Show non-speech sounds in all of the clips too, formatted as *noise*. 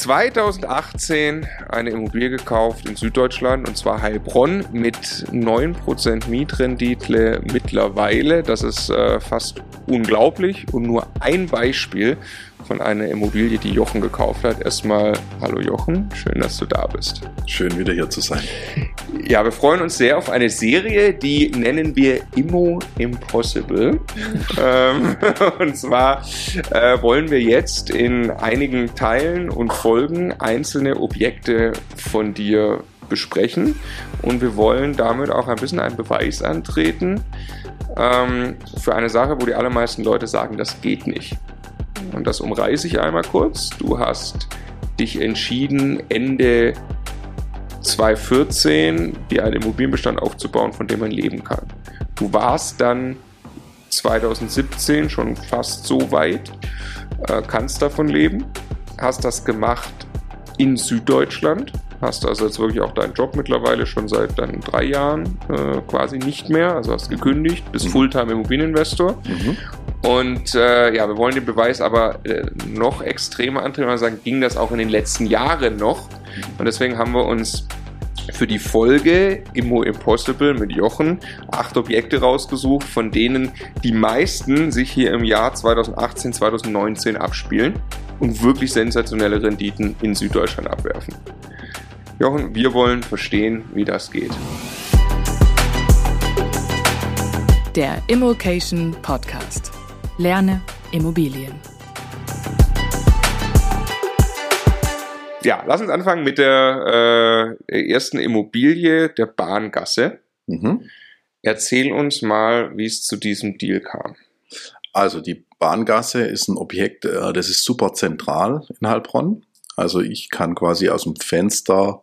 2018 eine Immobilie gekauft in Süddeutschland und zwar Heilbronn mit 9% Mietrendite mittlerweile. Das ist äh, fast unglaublich und nur ein Beispiel von einer Immobilie, die Jochen gekauft hat. Erstmal, hallo Jochen, schön, dass du da bist. Schön wieder hier zu sein. Ja, wir freuen uns sehr auf eine Serie, die nennen wir Immo Impossible. ähm, *laughs* und zwar äh, wollen wir jetzt in einigen Teilen und Folgen einzelne Objekte von dir besprechen und wir wollen damit auch ein bisschen einen Beweis antreten ähm, für eine Sache, wo die allermeisten Leute sagen, das geht nicht. Und das umreiße ich einmal kurz. Du hast dich entschieden, Ende 2014 dir einen Immobilienbestand aufzubauen, von dem man leben kann. Du warst dann 2017 schon fast so weit, äh, kannst davon leben, hast das gemacht in Süddeutschland, hast also jetzt wirklich auch deinen Job mittlerweile schon seit dann drei Jahren äh, quasi nicht mehr, also hast gekündigt, bist mhm. Fulltime Immobilieninvestor mhm. Und äh, ja, wir wollen den Beweis aber äh, noch extremer antreten sagen, ging das auch in den letzten Jahren noch? Und deswegen haben wir uns für die Folge Immo Impossible mit Jochen acht Objekte rausgesucht, von denen die meisten sich hier im Jahr 2018, 2019 abspielen und wirklich sensationelle Renditen in Süddeutschland abwerfen. Jochen, wir wollen verstehen, wie das geht. Der Immokation Podcast. Lerne Immobilien. Ja, lass uns anfangen mit der äh, ersten Immobilie der Bahngasse. Mhm. Erzähl uns mal, wie es zu diesem Deal kam. Also die Bahngasse ist ein Objekt, äh, das ist super zentral in Heilbronn. Also ich kann quasi aus dem Fenster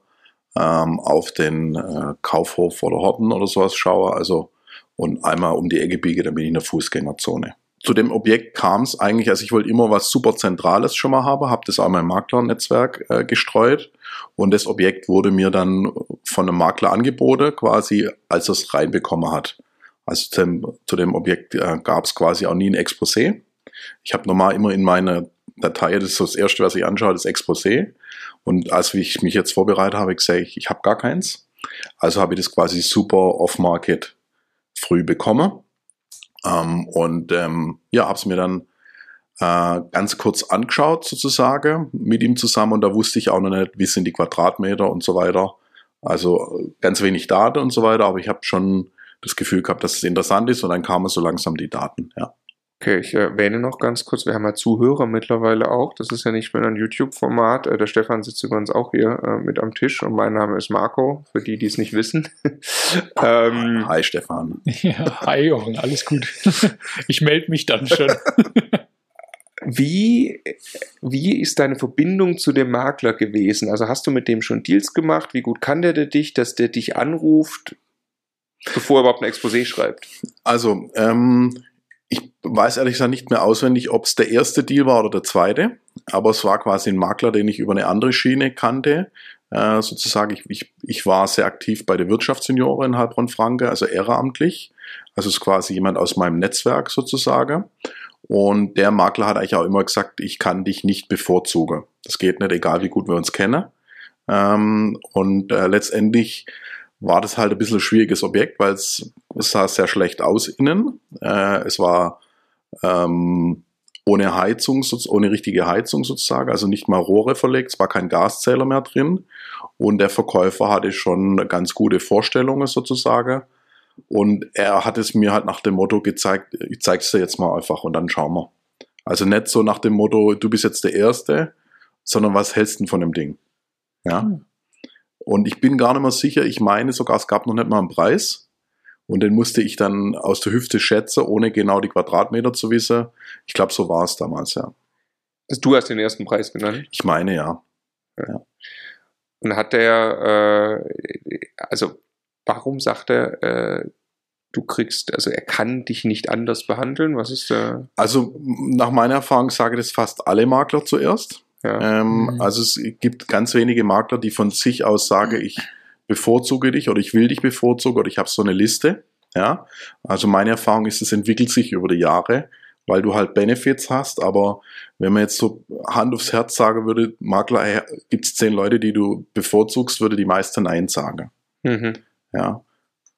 ähm, auf den äh, Kaufhof oder Horten oder sowas schauen. Also und einmal um die Ecke biege, dann bin ich in der Fußgängerzone zu dem Objekt kam es eigentlich, also ich wollte immer was super Zentrales schon mal haben, habe das auch in mein Maklernetzwerk äh, gestreut und das Objekt wurde mir dann von einem Makler angeboten, quasi als er es reinbekommen hat. Also zu dem, zu dem Objekt äh, gab es quasi auch nie ein Exposé. Ich habe normal immer in meiner Datei, das ist so das Erste, was ich anschaue, das Exposé. Und als ich mich jetzt vorbereitet habe, gesagt, ich, ich habe gar keins. Also habe ich das quasi super off-market früh bekommen ähm, und ähm, ja, habe es mir dann äh, ganz kurz angeschaut sozusagen mit ihm zusammen und da wusste ich auch noch nicht, wie sind die Quadratmeter und so weiter. Also ganz wenig Daten und so weiter, aber ich habe schon das Gefühl gehabt, dass es interessant ist und dann kamen so langsam die Daten, ja. Okay, ich erwähne noch ganz kurz, wir haben ja Zuhörer mittlerweile auch. Das ist ja nicht mehr ein YouTube-Format. Äh, der Stefan sitzt übrigens auch hier äh, mit am Tisch und mein Name ist Marco, für die, die es nicht wissen. *laughs* ähm, hi Stefan. *laughs* Ja, hi Jochen, alles gut. *laughs* Ich melde mich dann schon. Wie, wie ist deine Verbindung zu dem Makler gewesen? Also hast du mit dem schon Deals gemacht? Wie gut kann der dich, dass der dich anruft, bevor er überhaupt ein Exposé schreibt? Also, ähm, ich weiß ehrlich gesagt nicht mehr auswendig, ob es der erste Deal war oder der zweite, aber es war quasi ein Makler, den ich über eine andere Schiene kannte. Äh, sozusagen, ich, ich, ich war sehr aktiv bei der Wirtschaftssenioren in Heilbronn-Franke, also ehrenamtlich. Also es ist quasi jemand aus meinem Netzwerk sozusagen. Und der Makler hat eigentlich auch immer gesagt, ich kann dich nicht bevorzugen. Das geht nicht, egal wie gut wir uns kennen. Ähm, und äh, letztendlich war das halt ein bisschen ein schwieriges Objekt, weil es, sah sehr schlecht aus innen. Äh, es war ähm, ohne Heizung, ohne richtige Heizung sozusagen, also nicht mal Rohre verlegt, es war kein Gaszähler mehr drin. Und der Verkäufer hatte schon ganz gute Vorstellungen sozusagen. Und er hat es mir halt nach dem Motto gezeigt, ich zeig's dir jetzt mal einfach und dann schauen wir. Also nicht so nach dem Motto, du bist jetzt der Erste, sondern was hältst du von dem Ding? Ja. Hm. Und ich bin gar nicht mehr sicher, ich meine sogar, es gab noch nicht mal einen Preis. Und den musste ich dann aus der Hüfte schätzen, ohne genau die Quadratmeter zu wissen. Ich glaube, so war es damals, ja. Also du hast den ersten Preis genannt? Ich meine, ja. ja. Und hat der, äh, also warum sagt er, äh, du kriegst, also er kann dich nicht anders behandeln? Was ist der? Also nach meiner Erfahrung sage das fast alle Makler zuerst. Ja. Ähm, mhm. Also es gibt ganz wenige Makler, die von sich aus sagen, ich bevorzuge dich oder ich will dich bevorzugen oder ich habe so eine Liste. Ja, also meine Erfahrung ist, es entwickelt sich über die Jahre weil du halt Benefits hast, aber wenn man jetzt so Hand aufs Herz sagen würde, Makler, gibt es zehn Leute, die du bevorzugst, würde die meiste Nein sagen. Mhm. Ja.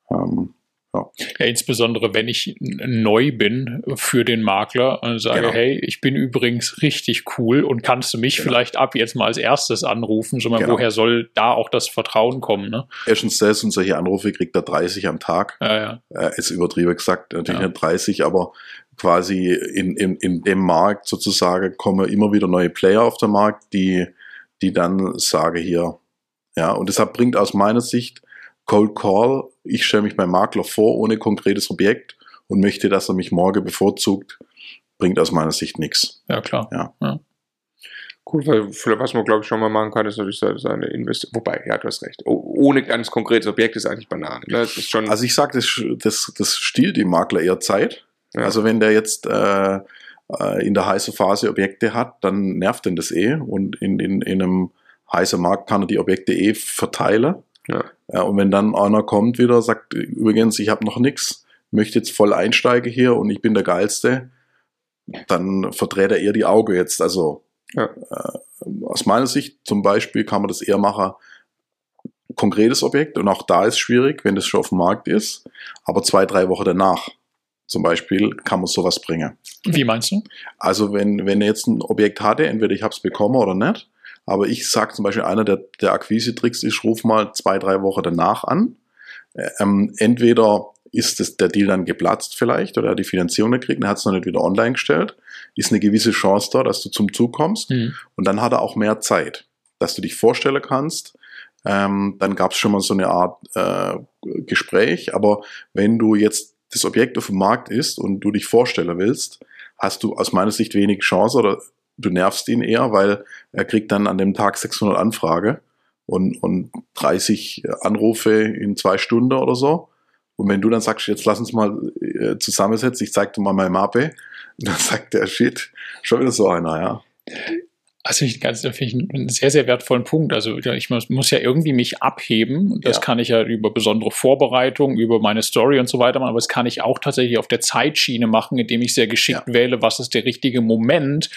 Ähm, ja. ja. insbesondere wenn ich neu bin für den Makler und sage, genau. hey, ich bin übrigens richtig cool und kannst du mich genau. vielleicht ab jetzt mal als erstes anrufen, sondern genau. woher soll da auch das Vertrauen kommen? Ne? Erstens das und solche Anrufe kriegt er 30 am Tag. Ja, ja. Äh, ist übertrieben gesagt, natürlich nicht 30, aber quasi in, in, in dem Markt sozusagen kommen immer wieder neue Player auf den Markt, die, die dann sagen hier, ja, und deshalb bringt aus meiner Sicht Cold Call, ich stelle mich beim Makler vor ohne konkretes Objekt und möchte, dass er mich morgen bevorzugt, bringt aus meiner Sicht nichts. Ja, klar. Ja. ja. Cool, weil was man glaube ich schon mal machen kann, ist natürlich seine Investition. Wobei, ja, du hast recht. ohne ganz konkretes Objekt ist eigentlich Banane. Ne? Das ist schon also ich sage, das, das, das stiehlt dem Makler eher Zeit. Ja. Also wenn der jetzt äh, äh in der heißen Phase Objekte hat, dann nervt den das eh und in, in, in einem heißen Markt kann er die Objekte eh verteilen. Ja. ja. und wenn dann einer kommt wieder, sagt, übrigens, ich habe noch nichts, möchte jetzt voll einsteigen hier und ich bin der Geilste, dann verdreht er eher die Augen jetzt. Also ja. äh, aus meiner Sicht zum Beispiel kann man das eher machen, konkretes Objekt und auch da ist schwierig, wenn das schon auf dem Markt ist, aber zwei, drei Wochen danach zum Beispiel kann man sowas bringen. Wie meinst du? Also wenn, wenn er jetzt ein Objekt hatte, entweder ich habe es bekommen oder nicht, aber ich sage zum Beispiel, einer der, der Akquise-Tricks ist, ruf mal zwei, drei Wochen danach an. Ähm, entweder ist das, der Deal dann geplatzt vielleicht oder die Finanzierung gekriegt, er hat es noch nicht wieder online gestellt, ist eine gewisse Chance da, dass du zum Zug kommst mhm. und dann hat er auch mehr Zeit, dass du dich vorstellen kannst. Ähm, dann gab es schon mal so eine Art äh, Gespräch, aber wenn du jetzt das Objekt auf dem Markt ist und du dich vorstellen willst, hast du aus meiner Sicht wenig Chance oder du nervst ihn eher, weil er kriegt dann an dem Tag 600 Anfrage und, und 30 Anrufe in zwei Stunden oder so. Und wenn du dann sagst, jetzt lass uns mal äh, zusammensetzen, ich zeig dir mal meine Mappe, *laughs* dann sagt der Shit, schon wieder so einer, ja. Also ich ganz finde ich einen sehr, sehr wertvollen Punkt. Also ich muss, muss ja irgendwie mich abheben. Das ja. kann ich ja über besondere Vorbereitung, über meine Story und so weiter machen, aber das kann ich auch tatsächlich auf der Zeitschiene machen, indem ich sehr geschickt ja. wähle, was ist der richtige Moment,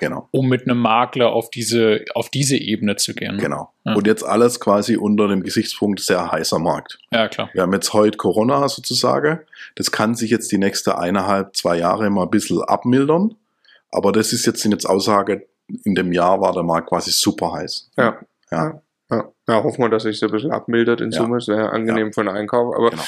genau. um mit einem Makler auf diese, auf diese Ebene zu gehen. Genau. Ja. Und jetzt alles quasi unter dem Gesichtspunkt sehr heißer Markt. Ja, klar. Wir haben jetzt heute Corona sozusagen. Das kann sich jetzt die nächste eineinhalb, zwei Jahre mal ein bisschen abmildern. Aber das ist jetzt, sind jetzt Aussage, in dem Jahr war der Markt quasi super heiß. Ja. Ja. Ja, ja hoffen wir, dass sich so ein bisschen abmildert in ja. Summe. Sehr angenehm ja. für den Einkauf. Aber genau.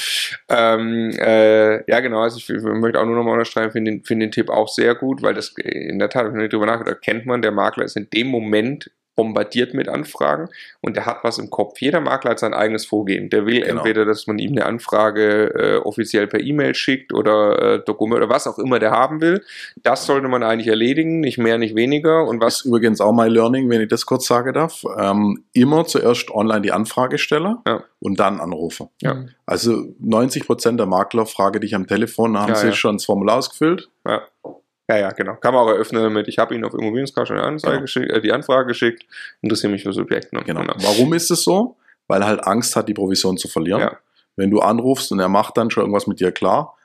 ähm, äh, ja, genau. Also ich, ich möchte auch nur nochmal unterstreichen, finde den, find den Tipp auch sehr gut, weil das in der Tat, wenn ich drüber nachgedacht, kennt man, der Makler ist in dem Moment bombardiert mit Anfragen und der hat was im Kopf. Jeder Makler hat sein eigenes Vorgehen. Der will genau. entweder, dass man ihm eine Anfrage äh, offiziell per E-Mail schickt oder äh, Dokument oder was auch immer der haben will. Das sollte man eigentlich erledigen, nicht mehr, nicht weniger. Und was ist übrigens auch mein Learning, wenn ich das kurz sagen darf. Ähm, immer zuerst online die Anfrage stellen ja. und dann anrufen. Ja. Also 90 Prozent der Makler frage dich am Telefon, haben ja, sie schon das Formular ausgefüllt? Ja. Ja, ja, genau. Kann man auch eröffnen damit. Ich habe Ihnen auf Immobilienscout schon eine Anzeige genau. geschickt, äh, die Anfrage geschickt, interessiere mich für Subjekte. Ne? Genau. genau. Warum ist es so? Weil er halt Angst hat, die Provision zu verlieren. Ja. Wenn du anrufst und er macht dann schon irgendwas mit dir klar,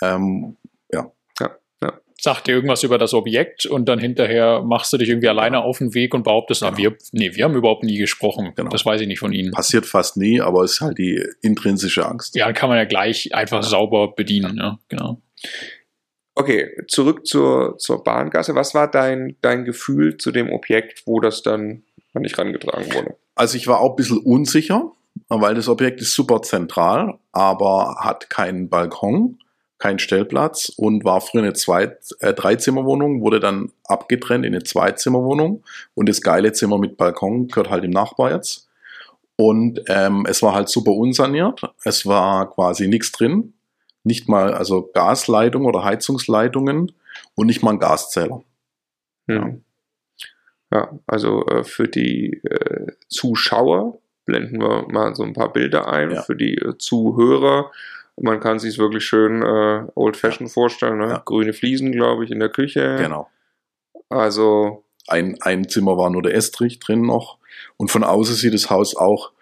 ähm, ja. Ja, ja. Sagt dir irgendwas über das Objekt und dann hinterher machst du dich irgendwie alleine ja. auf den Weg und behauptest, genau. na, wir, nee, wir haben überhaupt nie gesprochen. Genau. Das weiß ich nicht von Ihnen. Passiert fast nie, aber es ist halt die intrinsische Angst. Ja, kann man ja gleich einfach sauber bedienen, ja, genau. Okay, zurück zur, zur Bahngasse. Was war dein, dein Gefühl zu dem Objekt, wo das dann an dich rangetragen wurde? Also ich war auch ein bisschen unsicher, weil das Objekt ist super zentral, aber hat keinen Balkon, keinen Stellplatz und war früher eine Zwei äh, Dreizimmerwohnung, wurde dann abgetrennt in eine Zweizimmerwohnung und das geile Zimmer mit Balkon gehört halt im Nachbar jetzt. Und ähm, es war halt super unsaniert, es war quasi nichts drin, nicht mal also Gasleitung oder Heizungsleitungen und nicht mal ein Gaszähler. Hm. Ja, also äh, für die äh, Zuschauer blenden wir mal so ein paar Bilder ein. Ja. Für die äh, Zuhörer, man kann sich es wirklich schön äh, old-fashioned ja. vorstellen. Ne? Ja. Grüne Fliesen, glaube ich, in der Küche. Genau. Also. Ein, ein Zimmer war nur der Estrich drin noch. Und von außen sieht das Haus auch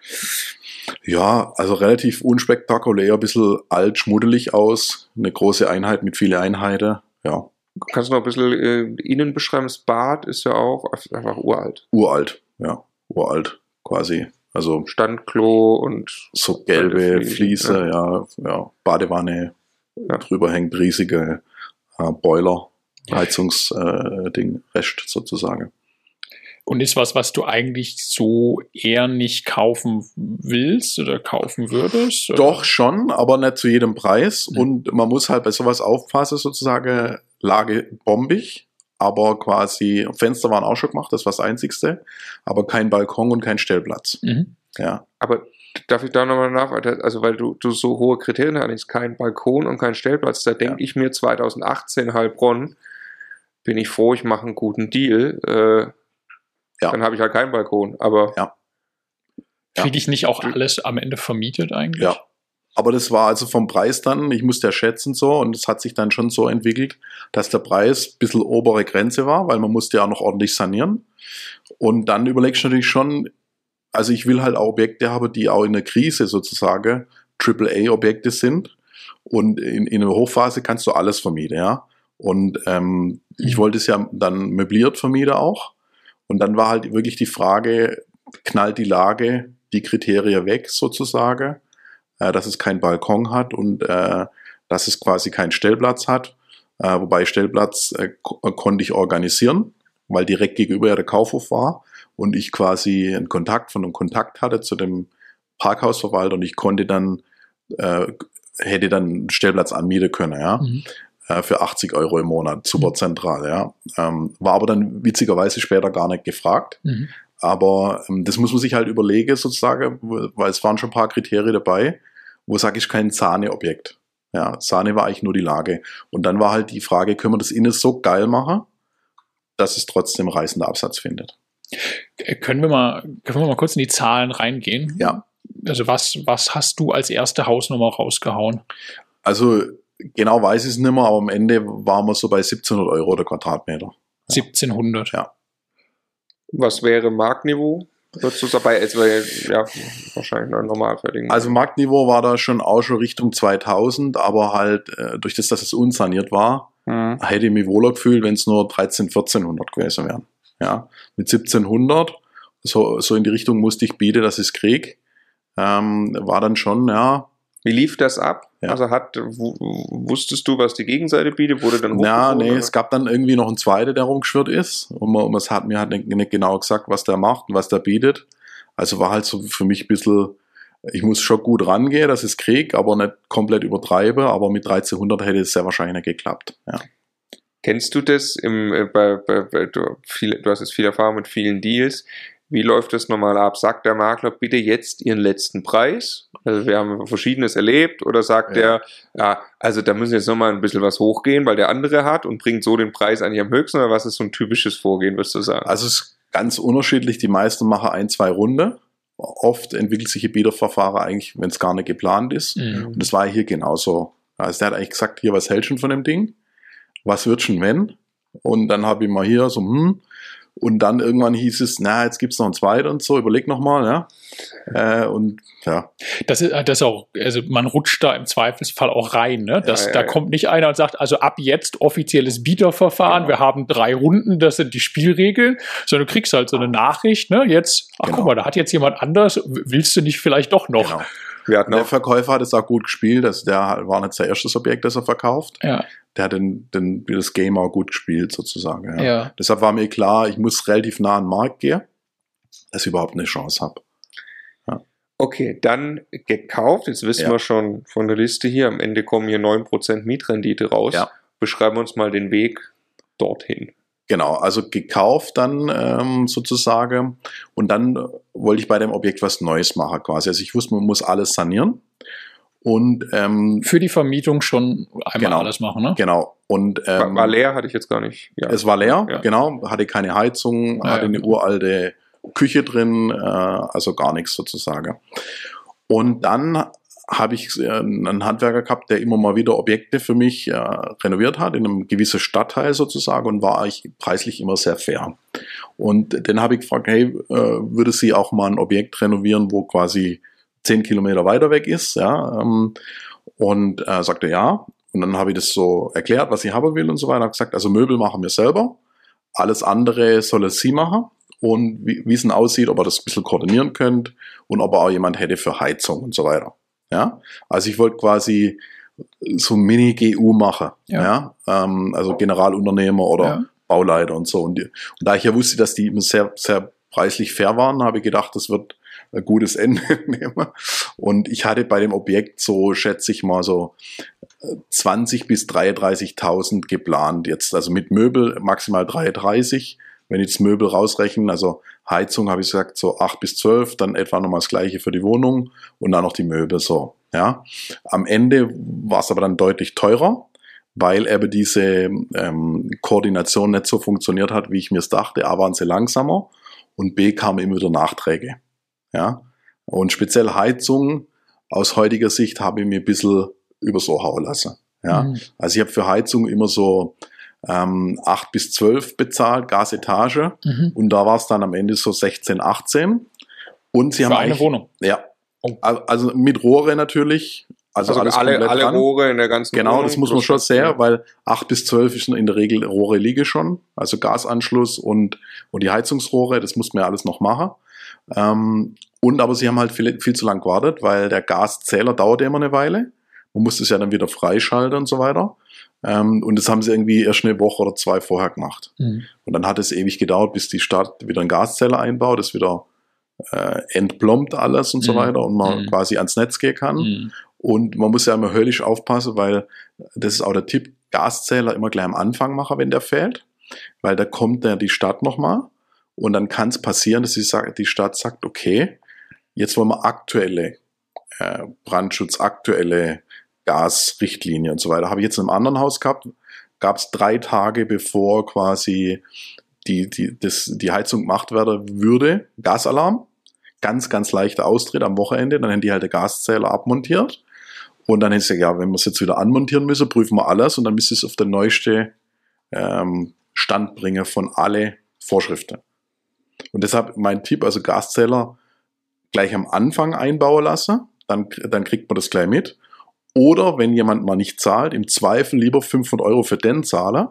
ja, also relativ unspektakulär, ein bisschen alt, schmuddelig aus. Eine große Einheit mit vielen Einheiten. Ja, kannst du noch ein bisschen äh, innen beschreiben? Das Bad ist ja auch einfach uralt. Uralt, ja. Uralt, quasi. Also Standklo und so gelbe Fliese, ja. ja, Badewanne, drüber hängt riesige äh, Boiler, Heizungsding, äh, Rest sozusagen. Und ist was, was du eigentlich so eher nicht kaufen willst oder kaufen würdest? Oder? Doch schon, aber nicht zu jedem Preis. Mhm. Und man muss halt bei sowas aufpassen, sozusagen, Lage bombig, aber quasi, Fenster waren auch schon gemacht, das war das Einzigste, aber kein Balkon und kein Stellplatz. Mhm. Ja. Aber darf ich da nochmal nach, also weil du, du so hohe Kriterien hast, kein Balkon und kein Stellplatz, da denke ja. ich mir 2018 Heilbronn, bin ich froh, ich mache einen guten Deal. Äh, ja. Dann habe ich halt keinen Balkon, aber. Ja. Kriege ich nicht auch alles am Ende vermietet eigentlich? Ja. Aber das war also vom Preis dann, ich musste ja schätzen so, und es hat sich dann schon so entwickelt, dass der Preis ein bisschen obere Grenze war, weil man musste ja noch ordentlich sanieren. Und dann überlegst du natürlich schon, also ich will halt auch Objekte haben, die auch in der Krise sozusagen AAA-Objekte sind. Und in, in der Hochphase kannst du alles vermieten, ja. Und ähm, ich mhm. wollte es ja dann möbliert vermieten auch. Und dann war halt wirklich die Frage, knallt die Lage die Kriterien weg sozusagen, äh, dass es keinen Balkon hat und äh, dass es quasi keinen Stellplatz hat. Äh, wobei Stellplatz äh, äh, konnte ich organisieren, weil direkt gegenüber der Kaufhof war und ich quasi einen Kontakt von einem Kontakt hatte zu dem Parkhausverwalter und ich konnte dann, äh, hätte dann einen Stellplatz anmieten können, ja. Mhm äh, für 80 Euro im Monat, super zentral, ja. Ähm, war aber dann witzigerweise später gar nicht gefragt. Mhm. Aber ähm, das muss man sich halt überlegen, sozusagen, weil es waren schon ein paar Kriterien dabei, wo sage ich kein Sahneobjekt. Ja, Sahne war eigentlich nur die Lage. Und dann war halt die Frage, können wir das innen so geil machen, dass es trotzdem reißender Absatz findet. Äh, können wir mal, können wir mal kurz in die Zahlen reingehen? Ja. Also was, was hast du als erste Hausnummer rausgehauen? Also genau weiß ich es nicht mehr, aber am Ende waren wir so bei 1700 Euro der Quadratmeter. Ja. 1700? Ja. Was wäre Marktniveau? Würdest du dabei, wäre ja wahrscheinlich ein normalfertigen. Also Marktniveau war da schon auch schon Richtung 2000, aber halt äh, durch das, dass es unsaniert war, mhm. hätte ich mich wohler gefühlt, wenn es nur 13, 1400 gewesen wären. Ja, mit 1700, so, so in die Richtung musste ich bieten, dass ich es krieg. Ähm, war dann schon, ja, wie lief das ab? Ja. Also hat, wusstest du, was die Gegenseite bietet? Wurde dann Ja, nee, oder? es gab dann irgendwie noch einen zweiten, der rumgeschwirrt ist. Und man, man hat mir halt nicht, nicht genau gesagt, was der macht und was der bietet. Also war halt so für mich ein bisschen, ich muss schon gut rangehen, dass ich es krieg, aber nicht komplett übertreibe. Aber mit 1300 hätte es sehr wahrscheinlich nicht geklappt. Ja. Kennst du das im, äh, bei, bei, bei du, viel, du hast jetzt viel Erfahrung mit vielen Deals. Wie läuft das normal ab? Sagt der Makler bitte jetzt Ihren letzten Preis? Also wir haben Verschiedenes erlebt. Oder sagt ja. der, ja, also da müssen jetzt nochmal ein bisschen was hochgehen, weil der andere hat und bringt so den Preis eigentlich am höchsten? Oder was ist so ein typisches Vorgehen, würdest du sagen? Also es ist ganz unterschiedlich. Die meisten machen ein, zwei Runden. Oft entwickelt sich ein Bieterverfahren eigentlich, wenn es gar nicht geplant ist. Mhm. Und das war hier genauso. Also der hat eigentlich gesagt, hier, was hält schon von dem Ding? Was wird schon, wenn? Und dann habe ich mal hier so, hm, und dann irgendwann hieß es, na, jetzt gibt's noch ein zweites und so, überleg nochmal, ja. Äh, und ja. Das ist das ist auch, also man rutscht da im Zweifelsfall auch rein, ne? Das, ja, ja, da ja. kommt nicht einer und sagt, also ab jetzt offizielles Bieterverfahren, genau. wir haben drei Runden, das sind die Spielregeln, sondern du kriegst halt so eine Nachricht, ne? Jetzt, ach genau. guck mal, da hat jetzt jemand anders, willst du nicht vielleicht doch noch? Genau. Wir hatten der Verkäufer hat es auch gut gespielt. Das, der war nicht sein erstes Objekt, das er verkauft. Ja. Der hat den, den, das Game auch gut gespielt, sozusagen. Ja. ja. Deshalb war mir klar, ich muss relativ nah an den Markt gehen, dass ich überhaupt eine Chance habe. Ja. Okay, dann gekauft. Jetzt wissen ja. wir schon von der Liste hier. Am Ende kommen hier 9% Mietrendite raus. Ja. Beschreiben wir uns mal den Weg dorthin. Genau, also gekauft dann ähm, sozusagen und dann wollte ich bei dem Objekt was Neues machen quasi. Also ich wusste, man muss alles sanieren und ähm, für die Vermietung schon einmal genau, alles machen, ne? Genau. Und ähm, war, leer, hatte ich jetzt gar nicht. Ja. Es war leer, ja. genau, hatte keine Heizung, ja, hatte eine uralte Küche drin, äh, also gar nichts sozusagen. Und dann habe ich äh, einen Handwerker gehabt, der immer mal wieder Objekte für mich äh, renoviert hat, in einem gewissen Stadtteil sozusagen und war ich preislich immer sehr fair. Und den habe ich gefragt, hey, äh, würde sie auch mal ein Objekt renovieren, wo quasi zehn Kilometer weiter weg ist, ja, ähm, und äh, sagte ja. Und dann habe ich das so erklärt, was ich haben will und so weiter. Habe gesagt, also Möbel machen wir selber. Alles andere soll es sie machen. Und wie, es aussieht, ob er das ein bisschen koordinieren könnt und ob er auch jemand hätte für Heizung und so weiter. Ja, also ich wollte quasi so ein Mini-GU machen. Ja. ja? Ähm, also Generalunternehmer oder ja. Bauleiter und so. Und, die, und da ich ja wusste, dass die immer sehr, sehr preislich fair waren, habe ich gedacht, das wird ein gutes Ende *laughs* nehmen. Und ich hatte bei dem Objekt so, schätze ich mal, so 20 bis 33.000 geplant jetzt. Also mit Möbel maximal 33. Wenn ich das Möbel rausrechne, also Heizung habe ich gesagt, so 8 bis 12, dann etwa nochmal das gleiche für die Wohnung und dann noch die Möbel so. Ja. Am Ende war es aber dann deutlich teurer, weil eben diese ähm, Koordination nicht so funktioniert hat, wie ich mir es dachte. A waren sie langsamer und B kamen immer wieder Nachträge. Ja. Und speziell Heizung aus heutiger Sicht habe ich mir ein bisschen über so hauen lassen. Ja. Mhm. Also ich habe für Heizung immer so ähm, 8 bis 12 bezahlt, Gasetage. Mhm. Und da war es dann am Ende so 16, 18. Und sie für haben eine Wohnung. Ja. Oh. Also mit Rohre natürlich. Also, also alles alle, alle Rohre in der ganzen Genau, Wohnung, das muss man schon sehr, ja. weil 8 bis 12 ist in der Regel Rohre liege schon. Also Gasanschluss und, und die Heizungsrohre, das muss man ja alles noch machen. Ähm, und aber sie haben halt viel, viel zu lang gewartet, weil der Gaszähler dauert immer eine Weile. Man muss es ja dann wieder freischalten und so weiter. Ähm, und das haben sie irgendwie erst eine Woche oder zwei vorher gemacht. Mhm. Und dann hat es ewig gedauert, bis die Stadt wieder einen Gaszähler einbaut, das wieder äh, entplombt alles und mhm. so weiter und man mhm. quasi ans Netz gehen kann. Mhm. Und man muss ja immer höllisch aufpassen, weil das ist auch der Tipp, Gaszähler immer gleich am Anfang machen, wenn der fehlt, weil da kommt dann die Stadt nochmal und dann kann es passieren, dass die, die Stadt sagt, okay, jetzt wollen wir aktuelle äh, Brandschutz, aktuelle Gasrichtlinie und so weiter. Habe ich jetzt in einem anderen Haus gehabt, gab es drei Tage bevor quasi die, die, das, die Heizung gemacht werden würde, Gasalarm. Ganz, ganz leichter Austritt am Wochenende. Dann haben die halt den Gaszähler abmontiert. Und dann ist ja, ja, wenn wir es jetzt wieder anmontieren müssen, prüfen wir alles und dann müsste es auf den neueste ähm, Stand bringen von alle Vorschriften. Und deshalb mein Tipp, also Gaszähler gleich am Anfang einbauen lassen, dann, dann kriegt man das gleich mit. Oder wenn jemand mal nicht zahlt, im Zweifel lieber 500 Euro für den zahlen,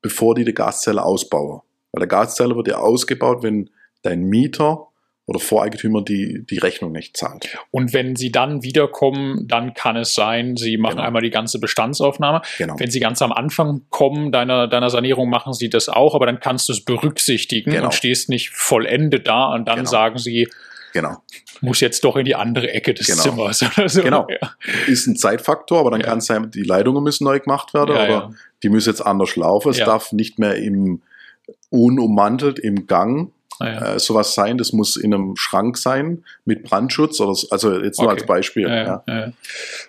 bevor die die Gaszelle ausbauen. Weil der Gaszelle wird ja ausgebaut, wenn dein Mieter oder Voreigentümer die, die Rechnung nicht zahlt. Und wenn Sie dann wiederkommen, dann kann es sein, Sie machen genau. einmal die ganze Bestandsaufnahme. Genau. Wenn Sie ganz am Anfang kommen deiner, deiner Sanierung, machen Sie das auch, aber dann kannst du es berücksichtigen genau. und stehst nicht vollendet da und dann genau. sagen Sie, Genau. Muss jetzt doch in die andere Ecke des genau. Zimmers. So. Genau. Ja. Ist ein Zeitfaktor, aber dann ja. kann es sein, die Leitungen müssen neu gemacht werden ja, oder die müssen jetzt anders laufen. Es darf nicht mehr im unummantelt im Gang ah, äh, sowas sein. Das muss in einem Schrank sein mit Brandschutz oder also jetzt nur okay. als Beispiel. Ja,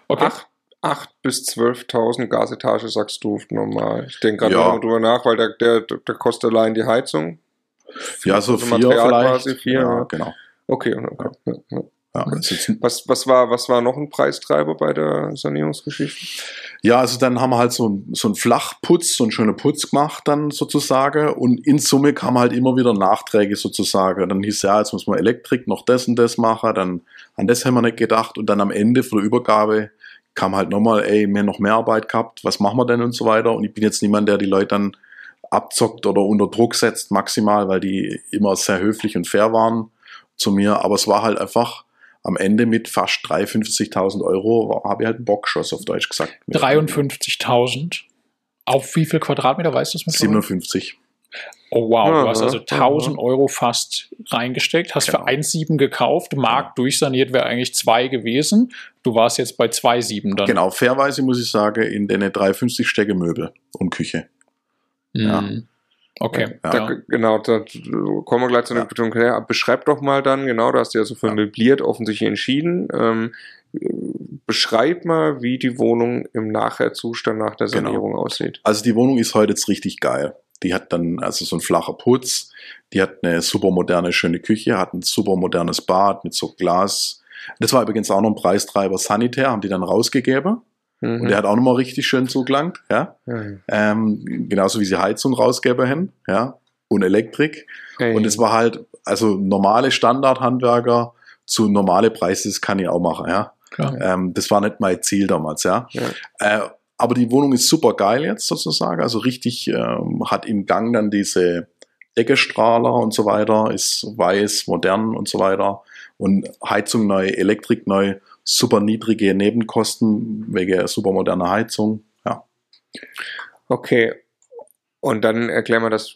Okay. Acht, 8 bis 12.000 Gasetage sagst du normal. Ich denke gerade ja. drüber nach, weil der, der, der kostet allein die Heizung. Ja, so vier Material vielleicht. Quasi vier. Ja, genau. Okay, okay. Ja. Ja, ja. was, was, war, was war noch ein Preistreiber bei der Sanierungsgeschichte? Ja, also dann haben wir halt so, so einen Flachputz, so einen schönen Putz gemacht dann sozusagen und in Summe kam halt immer wieder Nachträge sozusagen. Dann hieß ja, jetzt muss man Elektrik noch das und das machen, dann an das haben wir nicht gedacht und dann am Ende von der Übergabe kam halt nochmal, ey, mir noch mehr Arbeit gehabt, was machen wir denn und so weiter und ich bin jetzt niemand, der die Leute dann abzockt oder unter Druck setzt maximal, weil die immer sehr höflich und fair waren zu mir, aber es war halt einfach am Ende mit fast 53.000 Euro habe ich halt einen Bockschoss auf Deutsch gesagt. 53.000? Auf wie viel Quadratmeter weißt du es mit? 57. Oh wow, du hast also 1000 Euro fast reingesteckt, hast genau. für 1,7 gekauft, Markt genau. durchsaniert wäre eigentlich 2 gewesen. Du warst jetzt bei 2,7 dann. Genau, fairweise muss ich sagen, in den 350 stecke Möbel und Küche. Mhm. Okay. Ja. Da, genau, da kommen wir gleich zu einer. Betonung. Ja, beschreib doch mal dann, genau, da hast du ja so für ja. möbliert offensichtlich entschieden. Ähm, beschreib mal, wie die Wohnung im Nachherzustand nach der genau. Sanierung genau. aussieht. Also die Wohnung ist heute jetzt richtig geil. Die hat dann also so ein flacher Putz, die hat eine super moderne, schöne Küche, hat ein super modernes Bad mit so Glas. Das war übrigens auch noch ein Preistreiber Sanitär, haben die dann rausgegeben. Mhm. Und der hat auch nochmal richtig schön zugelangt, ja. Mhm. Ähm, genauso wie sie Heizung rausgeben haben, ja. Und Elektrik. Mhm. Und es war halt, also normale Standardhandwerker zu normale Preise, das kann ich auch machen, ja. Ähm, das war nicht mein Ziel damals, ja. ja. Äh, aber die Wohnung ist super geil jetzt sozusagen. Also richtig ähm, hat im Gang dann diese Deckestrahler und so weiter, ist weiß, modern und so weiter. Und Heizung neu, Elektrik neu, super niedrige Nebenkosten wegen super moderner Heizung. Ja. Okay, und dann erklären wir das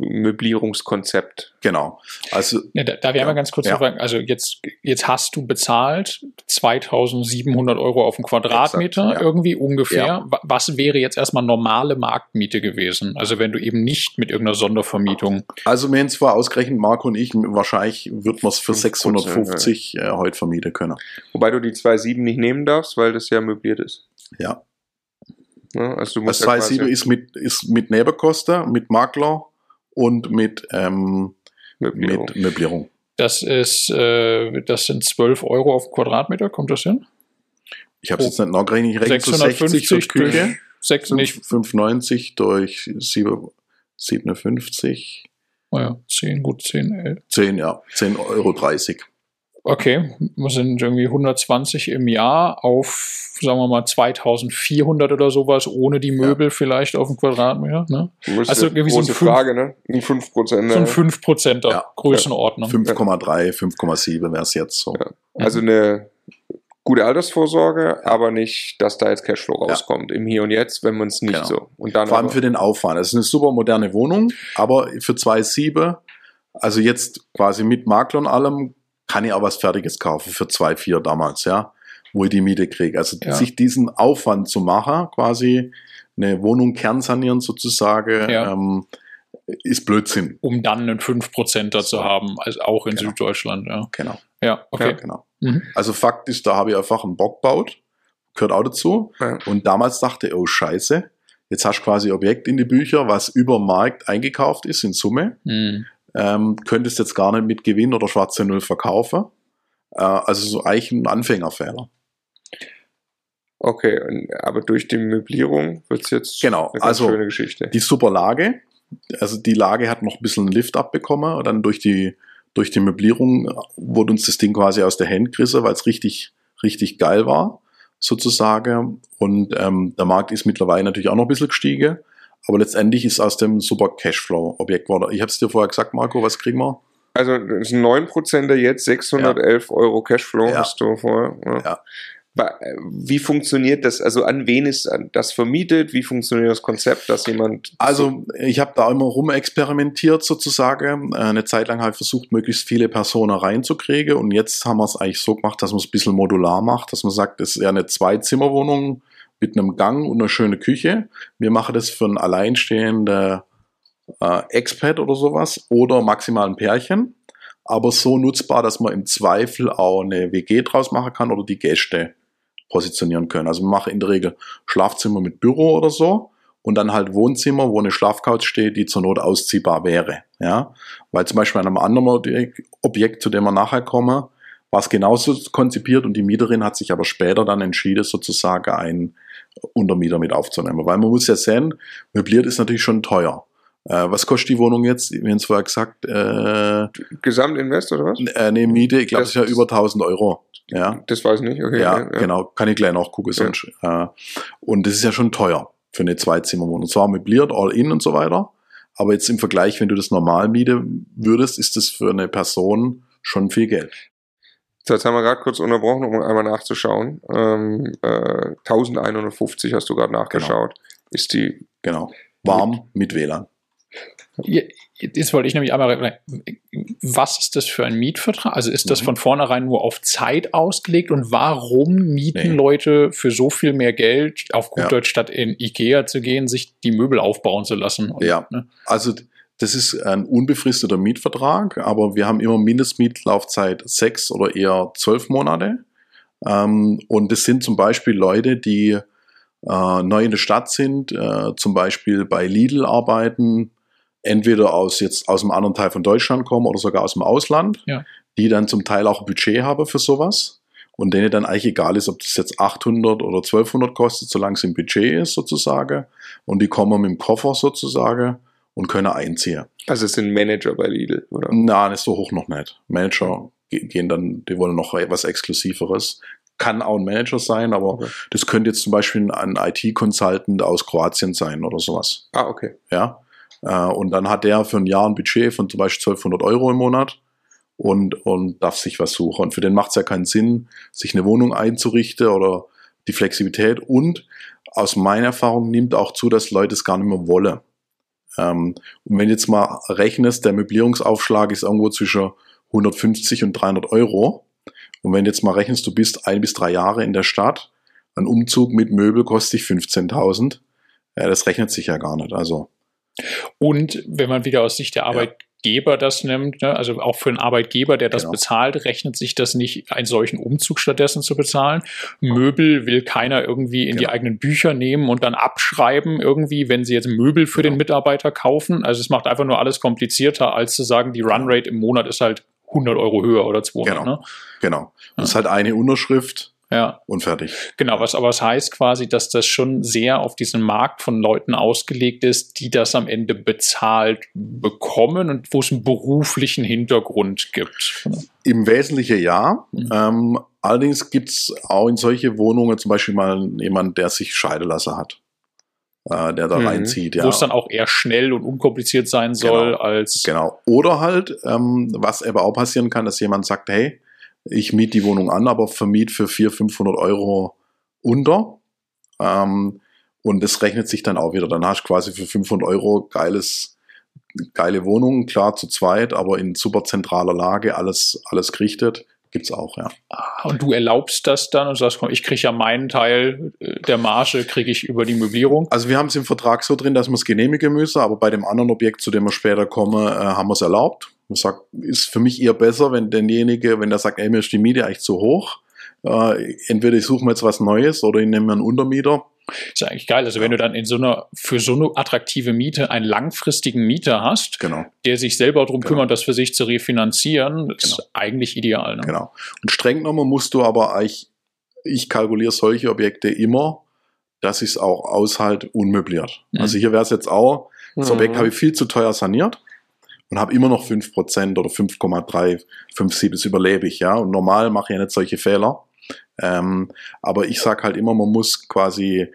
Möblierungskonzept. Genau. Also, ja, da, da wäre ja, mal ganz kurz ja. fragen, also jetzt, jetzt hast du bezahlt 2700 Euro auf den Quadratmeter Exakt, ja. irgendwie ungefähr. Was wäre jetzt erstmal normale Marktmiete gewesen? Also wenn du eben nicht mit irgendeiner Sondervermietung. also wir haben zwar ausgerechnet, Marco und ich, wahrscheinlich wird man es für 5%, 650 äh, heute vermieten können. Wobei du die 2,7 nicht nehmen darfst, weil das ja möbliert ist. Ja. Ne? Also du Das musst ja 2,7 quasi ist mit, ist mit Nebenkosten, mit Makler und mit, ähm, Möblierung. mit Möblierung. Das ist, äh, das sind 12 Euro auf Quadratmeter, kommt das hin? Ich habe es jetzt nicht nachgerechnet, ich rechne so 60 für die Küche. durch 6, nicht, 5,90 durch 7, 57, oh ja, 10, gut 10, 11. 10, ja, 10,30 Euro. Okay, wir sind irgendwie 120 im Jahr auf, sagen wir mal, 2400 oder sowas, ohne die Möbel vielleicht auf dem Quadratmeter. Ne? Also eine irgendwie so ein große fünf- Frage, ne? Ein 5 Prozent. So ein 5%er Ja. Größenordnung. 5,3, 5,7 wäre es jetzt so. Ja. Also eine gute Altersvorsorge, aber nicht, dass da jetzt Cashflow Ja. rauskommt im Hier und Jetzt, wenn man es nicht Genau. so. Und dann Vor allem für den Aufwand. Es ist eine super moderne Wohnung, aber für 2,7, also jetzt quasi mit Makler und allem, kann ich auch was Fertiges kaufen für 2,4 damals, ja, wo ich die Miete kriege. Also Ja. sich diesen Aufwand zu machen, quasi eine Wohnung kernsanieren sozusagen, Ja. ähm, ist Blödsinn. Um dann einen 5%er zu haben, also auch in Genau. Süddeutschland. Ja, Genau. ja okay. Ja, genau. Mhm. Also Fakt ist, da habe ich einfach einen Bock gebaut, gehört auch dazu. Ja. Und damals dachte ich, oh Scheiße, jetzt hast du quasi Objekt in die Bücher, was über Markt eingekauft ist in Summe. Mhm. Ähm, könntest jetzt gar nicht mit Gewinn oder schwarze Null verkaufen. Äh, also so eigentlich ein Anfängerfehler. Okay, und, aber durch die Möblierung wird es jetzt Genau, eine also schöne Geschichte. Die super Lage, also die Lage hat noch ein bisschen einen Lift abbekommen und dann durch die, durch die Möblierung wurde uns das Ding quasi aus der Hand gerissen, weil es richtig, richtig geil war, sozusagen. Und ähm, der Markt ist mittlerweile natürlich auch noch ein bisschen gestiegen. Aber letztendlich ist aus dem super Cashflow-Objekt geworden. Ich habe es dir vorher gesagt, Marco, was kriegen wir? Also das sind 9% jetzt, 611 Euro Cashflow Ja. hast du vorher. Ja. Ja. Wa- Wie funktioniert das? Also an wen ist das vermietet? Wie funktioniert das Konzept, dass jemand Also ich habe da immer rumexperimentiert sozusagen. Äh, Eine Zeit lang habe ich versucht, möglichst viele Personen reinzukriegen und jetzt haben wir es eigentlich so gemacht, dass man es ein bisschen modular macht, dass man sagt, es ist ja eine Zwei-Zimmer-Wohnung mit einem Gang und einer schönen Küche. Wir machen das für einen alleinstehenden äh, Expat oder sowas oder maximal ein Pärchen, aber so nutzbar, dass man im Zweifel auch eine WG draus machen kann oder die Gäste positionieren können. Also wir machen in der Regel Schlafzimmer mit Büro oder so und dann halt Wohnzimmer, wo eine Schlafcouch steht, die zur Not ausziehbar wäre. Ja, weil zum Beispiel an einem anderen Objekt, Objekt, zu dem wir nachher kommen, war es genauso konzipiert und die Mieterin hat sich aber später dann entschieden, sozusagen einen Untermieter mit aufzunehmen. Weil man muss ja sehen, möbliert ist natürlich schon teuer. Äh, was kostet die Wohnung jetzt? Wir haben es vorher gesagt, äh, Gesamtinvest oder was? äh, eine Miete, ich glaube, Das- das ist ja über 1000 Euro. Ja, Das weiß ich nicht. Okay, ja, genau, kann ich gleich nachgucken. Ja. Sonst, äh, und das ist ja schon teuer für eine Zweizimmerwohnung. Zwar möbliert, all in und so weiter, aber jetzt im Vergleich, wenn du das normal mieten würdest, ist das für eine Person schon viel Geld. So, jetzt haben wir gerade kurz unterbrochen, um einmal nachzuschauen. Ähm, äh, 1150 hast du gerade nachgeschaut. Ist die Genau. Warm mit WLAN. Jetzt wollte ich nämlich einmal, was ist das für ein Mietvertrag? Also ist das Mhm. von vornherein nur auf Zeit ausgelegt und warum mieten Nee. Leute für so viel mehr Geld auf gut Ja. Deutsch statt in Ikea zu gehen, sich die Möbel aufbauen zu lassen? Und, Ja. Ne? Also das ist ein unbefristeter Mietvertrag, aber wir haben immer Mindestmietlaufzeit sechs oder eher zwölf Monate. Ähm, und das sind zum Beispiel Leute, die äh, neu in der Stadt sind, äh, zum Beispiel bei Lidl arbeiten, entweder aus jetzt aus einem anderen Teil von Deutschland kommen oder sogar aus dem Ausland, Ja. die dann zum Teil auch ein Budget haben für sowas und denen dann eigentlich egal ist, ob das jetzt 800 oder 1200 kostet, solange es im Budget ist sozusagen. Und die kommen mit dem Koffer sozusagen und können einziehen. Also es sind Manager bei Lidl, oder? Na, nicht so hoch noch nicht. Manager ge- gehen dann, die wollen noch etwas Exklusiveres. kann auch ein Manager sein, aber Okay. das könnte jetzt zum Beispiel ein IT-Consultant aus Kroatien sein oder sowas. Ah, okay. Ja. Äh, und dann hat der für ein Jahr ein Budget von zum Beispiel 1200 Euro im Monat und, und darf sich was suchen. Und für den macht es ja keinen Sinn, sich eine Wohnung einzurichten oder die Flexibilität. Und aus meiner Erfahrung nimmt auch zu, dass Leute es gar nicht mehr wollen. Ähm, und wenn du jetzt mal rechnest, der Möblierungsaufschlag ist irgendwo zwischen 150 und 300 Euro. Und wenn du jetzt mal rechnest, du bist ein bis drei Jahre in der Stadt, ein Umzug mit Möbel kostet dich 15.000. Ja, das rechnet sich ja gar nicht. Also Und wenn man wieder aus Sicht der Ja. Arbeitgeber das nimmt, ne, also auch für einen Arbeitgeber, der das Genau. bezahlt, rechnet sich das nicht, einen solchen Umzug stattdessen zu bezahlen. Möbel will keiner irgendwie in die Genau. eigenen Bücher nehmen und dann abschreiben irgendwie, wenn sie jetzt Möbel für den Genau. Mitarbeiter kaufen. Also es macht einfach nur alles komplizierter, als zu sagen, die Runrate im Monat ist halt 100 Euro höher oder 200. Genau. Ne? genau. Das ist halt eine Unterschrift Ja. und fertig. Genau, was aber es heißt quasi, dass das schon sehr auf diesen Markt von Leuten ausgelegt ist, die das am Ende bezahlt bekommen und wo es einen beruflichen Hintergrund gibt. Im Wesentlichen ja. Mhm. Ähm, allerdings gibt's auch in solche Wohnungen zum Beispiel mal jemand, der sich scheiden lassen hat. Äh, der da Mhm. reinzieht, ja. Wo es dann auch eher schnell und unkompliziert sein soll, Genau. als Genau. Oder halt, ähm, was aber auch passieren kann, dass jemand sagt, hey, ich miete die Wohnung an, aber vermiet für 400, 500 Euro unter. Ähm, und das rechnet sich dann auch wieder. Dann hast du quasi für 500 Euro geiles, geile Wohnung, klar zu zweit, aber in super zentraler Lage, alles, alles gerichtet. Gibt's auch, ja. und du erlaubst das dann und sagst, komm, ich kriege ja meinen Teil äh, der Marge, kriege ich über die Möblierung. Also wir haben es im Vertrag so drin, dass wir es genehmigen müssen, aber bei dem anderen Objekt, zu dem wir später kommen, äh, haben wir es erlaubt. Ich sag, ist für mich eher besser, wenn derjenige, wenn der sagt, ey, mir ist die Miete eigentlich zu hoch. Äh, entweder ich suche mir jetzt was Neues oder ich nehme mir einen Untermieter. Ist ja eigentlich geil. Also wenn du dann in so einer, für so eine attraktive Miete einen langfristigen Mieter hast, Genau, der sich selber darum Genau. kümmert, das für sich zu refinanzieren, ist Genau. eigentlich ideal. Ne? genau. Und streng genommen musst du aber eigentlich, ich kalkuliere solche Objekte immer, dass ich es auch aushalt unmöbliert. Mhm. Also hier wäre es jetzt auch, das Mhm. Objekt habe ich viel zu teuer saniert und habe immer noch 5% oder 5,3, 5,7, das überlebe ich, ja. Und normal mache ich ja nicht solche Fehler. Ähm, aber ich sag halt immer, man muss quasi,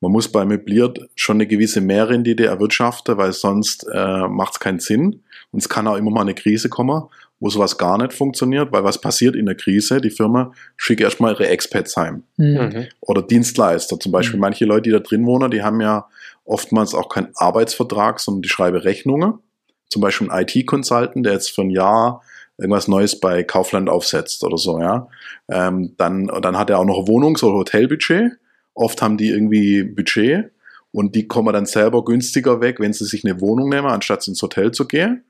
man muss bei möbliert schon eine gewisse Mehrrendite erwirtschaften, weil sonst äh, macht es keinen Sinn. Und es kann auch immer mal eine Krise kommen, wo sowas gar nicht funktioniert, weil was passiert in der Krise? Die Firma schickt erstmal ihre Expats heim Mhm. oder Dienstleister. Zum Beispiel Mhm. manche Leute, die da drin wohnen, die haben ja oftmals auch keinen Arbeitsvertrag, sondern die schreiben Rechnungen. Zum Beispiel ein IT-Consultant, der jetzt für ein Jahr irgendwas Neues bei Kaufland aufsetzt oder so, ja. Ähm, dann, dann hat er auch noch Wohnungs- oder Hotelbudget. Oft haben die irgendwie Budget und die kommen dann selber günstiger weg, wenn sie sich eine Wohnung nehmen, anstatt ins Hotel zu gehen,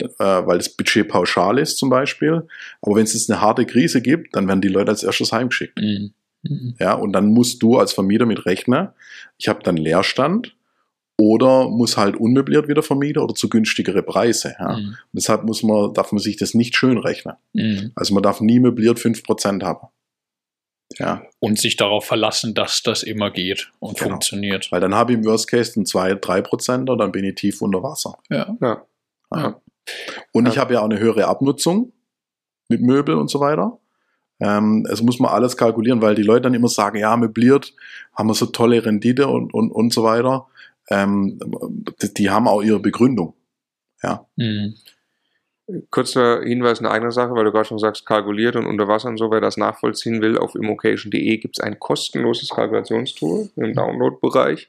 äh, weil das Budget pauschal ist zum Beispiel. Aber wenn es jetzt eine harte Krise gibt, dann werden die Leute als erstes heimgeschickt. Mhm. Mhm. Ja, und dann musst du als Vermieter mit rechnen, ich habe dann Leerstand oder muss halt unmöbliert wieder vermieten oder zu günstigere Preise. Ja. Mhm. Deshalb muss man, darf man sich das nicht schön rechnen. Mhm. Also man darf nie möbliert 5% haben. Ja, Und sich darauf verlassen, dass das immer geht und Genau. funktioniert. weil dann habe ich im Worst Case einen 2-3% und dann bin ich tief unter Wasser. Ja. Ja. Ja. Und ich habe ja auch eine höhere Abnutzung mit Möbel und so weiter. Ähm, es muss man alles kalkulieren, weil die Leute dann immer sagen, ja, möbliert, haben wir so tolle Rendite und, und, und so weiter. Ähm, die, haben auch ihre Begründung. Ja, Mhm. Kurzer Hinweis in eigener Sache, weil du gerade schon sagst, kalkuliert und unter Wasser und so, wer das nachvollziehen will, auf immocation.de gibt es ein kostenloses Kalkulationstool im Download-Bereich.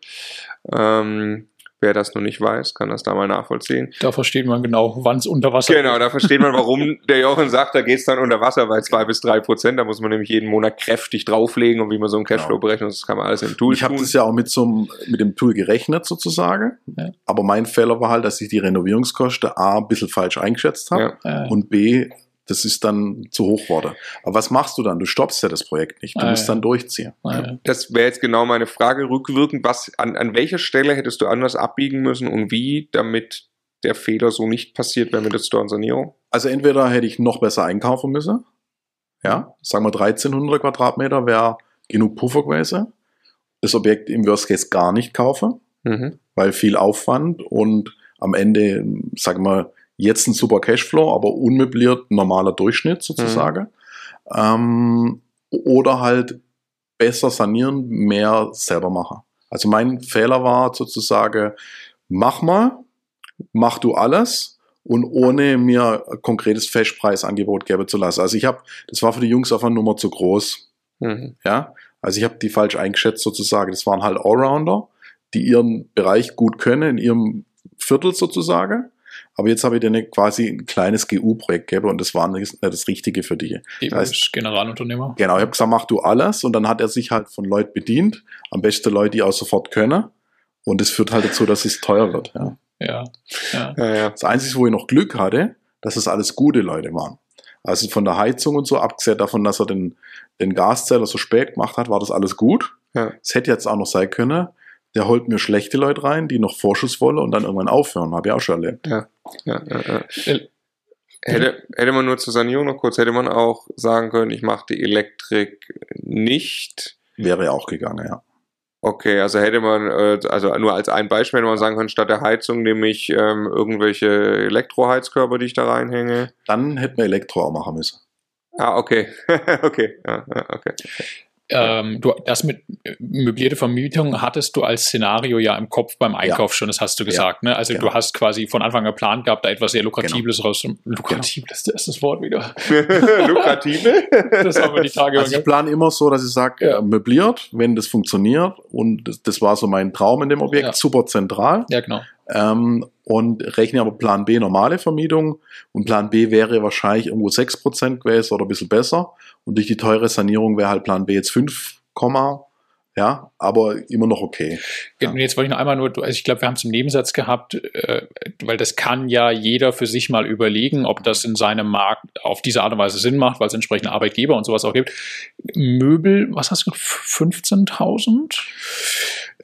Ähm, wer das noch nicht weiß, kann das da mal nachvollziehen. Da versteht man genau, wann es unter Wasser Genau, da versteht man, warum *laughs* der Jochen sagt, da geht es dann unter Wasser bei zwei bis drei Prozent. Da muss man nämlich jeden Monat kräftig drauflegen und wie man so einen Cashflow Genau. berechnet, das kann man alles im Tool ich habe das ja auch mit so einem, mit dem Tool gerechnet sozusagen. Ja. Aber mein Fehler war halt, dass ich die Renovierungskosten A ein bisschen falsch eingeschätzt habe. Ja. Äh, und B, das ist dann zu hoch wurde. Aber was machst du dann? Du stoppst ja das Projekt nicht. Du Ah, musst ja. dann durchziehen. äh, Das wäre jetzt genau meine Frage rückwirkend. Was, an, an welcher Stelle hättest du anders abbiegen müssen und wie, damit der Fehler so nicht passiert wäre mit der Store-Sanierung? Also entweder hätte ich noch besser einkaufen müssen. Ja, sagen wir 1300 Quadratmeter wäre genug Puffer gewesen. Das Objekt im Worst Case gar nicht kaufen, Mhm. weil viel Aufwand und am Ende, sagen wir, jetzt ein super Cashflow, aber unmöbliert normaler Durchschnitt sozusagen. Ähm, oder halt besser sanieren, mehr selber machen. Also mein Fehler war sozusagen, mach mal, mach du alles und ohne mir ein konkretes Festpreisangebot geben zu lassen. Also ich habe, das war für die Jungs einfach eine Nummer zu groß. Mhm. Ja, also ich habe die falsch eingeschätzt sozusagen. Das waren halt Allrounder, die ihren Bereich gut können, in ihrem Viertel sozusagen. Aber jetzt habe ich denen quasi ein kleines GU-Projekt gegeben und das war nicht das Richtige für die. Die das heißt, Generalunternehmer. Genau, ich habe gesagt, mach du alles und dann hat er sich halt von Leuten bedient. Am besten Leute, die auch sofort können. Und es führt halt dazu, dass es teuer wird. Ja. Ja. ja. ja, ja. Das Einzige, wo ich noch Glück hatte, dass es alles gute Leute waren. Also von der Heizung und so, abgesehen davon, dass er den, den Gaszähler so spät gemacht hat, war das alles gut. Ja. Es hätte jetzt auch noch sein können, der holt mir schlechte Leute rein, die noch Vorschuss wollen und dann irgendwann aufhören. Habe ich auch schon erlebt. Ja, ja, ja. ja. Hätte, hätte man nur zur Sanierung noch kurz, hätte man auch sagen können, ich mache die Elektrik nicht. Wäre auch gegangen, ja. Okay, also hätte man, äh, also nur als ein Beispiel hätte man sagen können, statt der Heizung nehme ich ähm, irgendwelche Elektroheizkörper, die ich da reinhänge. Dann hätten wir Elektro auch machen müssen. Ah, okay. *laughs* okay. Ja, okay. Ähm, du, das mit äh, möblierte Vermietung hattest du als Szenario ja im Kopf beim Einkauf ja. schon, das hast du gesagt. Ja. Ne? Also genau. du hast quasi von Anfang an geplant gehabt, da etwas sehr Lukratibles genau. raus. Lukratibles, genau. das ist das Wort wieder. *laughs* *laughs* Lukrative? das haben wir die Tage. Also ich plane immer so, dass ich sage, ja. Äh, möbliert, wenn das funktioniert. Und das, das, war so mein Traum in dem Objekt, super zentral. Ja, genau. Ähm, und rechne aber Plan B normale Vermietung. Und Plan B wäre wahrscheinlich irgendwo 6% gewesen oder ein bisschen besser. Und durch die teure Sanierung wäre halt Plan B jetzt 5, ja, aber immer noch okay. Ja. Jetzt wollte ich noch einmal nur, also ich glaube, wir haben es im Nebensatz gehabt, äh, weil das kann ja jeder für sich mal überlegen, ob das in seinem Markt auf diese Art und Weise Sinn macht, weil es entsprechende Arbeitgeber und sowas auch gibt. Möbel, was hast du, 15.000?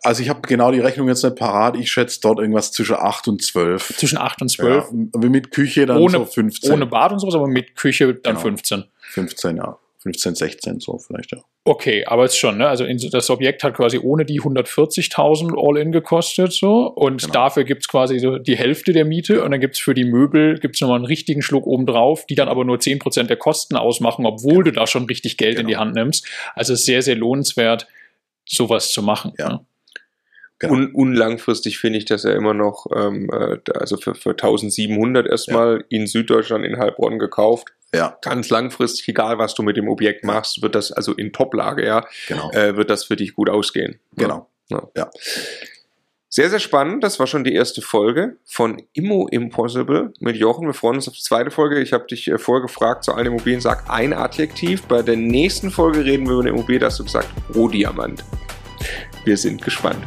Also ich habe genau die Rechnung jetzt nicht parat. Ich schätze dort irgendwas zwischen 8 und 12. Zwischen 8 und 12? Ja, mit Küche dann ohne, so 15. Ohne Bad und sowas, aber mit Küche dann genau. 15. 15, ja. 15, 16 so vielleicht, ja. Okay, aber es ist schon, ne? Also das Objekt hat quasi ohne die 140.000 All-In gekostet so und genau. dafür gibt's quasi so die Hälfte der Miete und dann gibt's für die Möbel gibt's nochmal einen richtigen Schluck obendrauf, die dann aber nur 10% der Kosten ausmachen, obwohl genau. du da schon richtig Geld genau. in die Hand nimmst. Also es ist sehr, sehr lohnenswert, sowas zu machen. Ja. Ne? Genau. Un unlangfristig finde ich das ja immer noch, ähm, äh, also für, für 1700 erstmal ja. in Süddeutschland in Heilbronn gekauft. Ja. Ganz langfristig, egal was du mit dem Objekt machst, wird das, also in Toplage, ja, genau. äh, wird das für dich gut ausgehen. Genau. Ja. ja. Sehr, sehr spannend. Das war schon die erste Folge von Immo Impossible mit Jochen. Wir freuen uns auf die zweite Folge. Ich habe dich äh, vorher gefragt zu allen Immobilien, sag ein Adjektiv. Bei der nächsten Folge reden wir über eine Immobilie, da hast du gesagt Rohdiamant. Wir sind gespannt.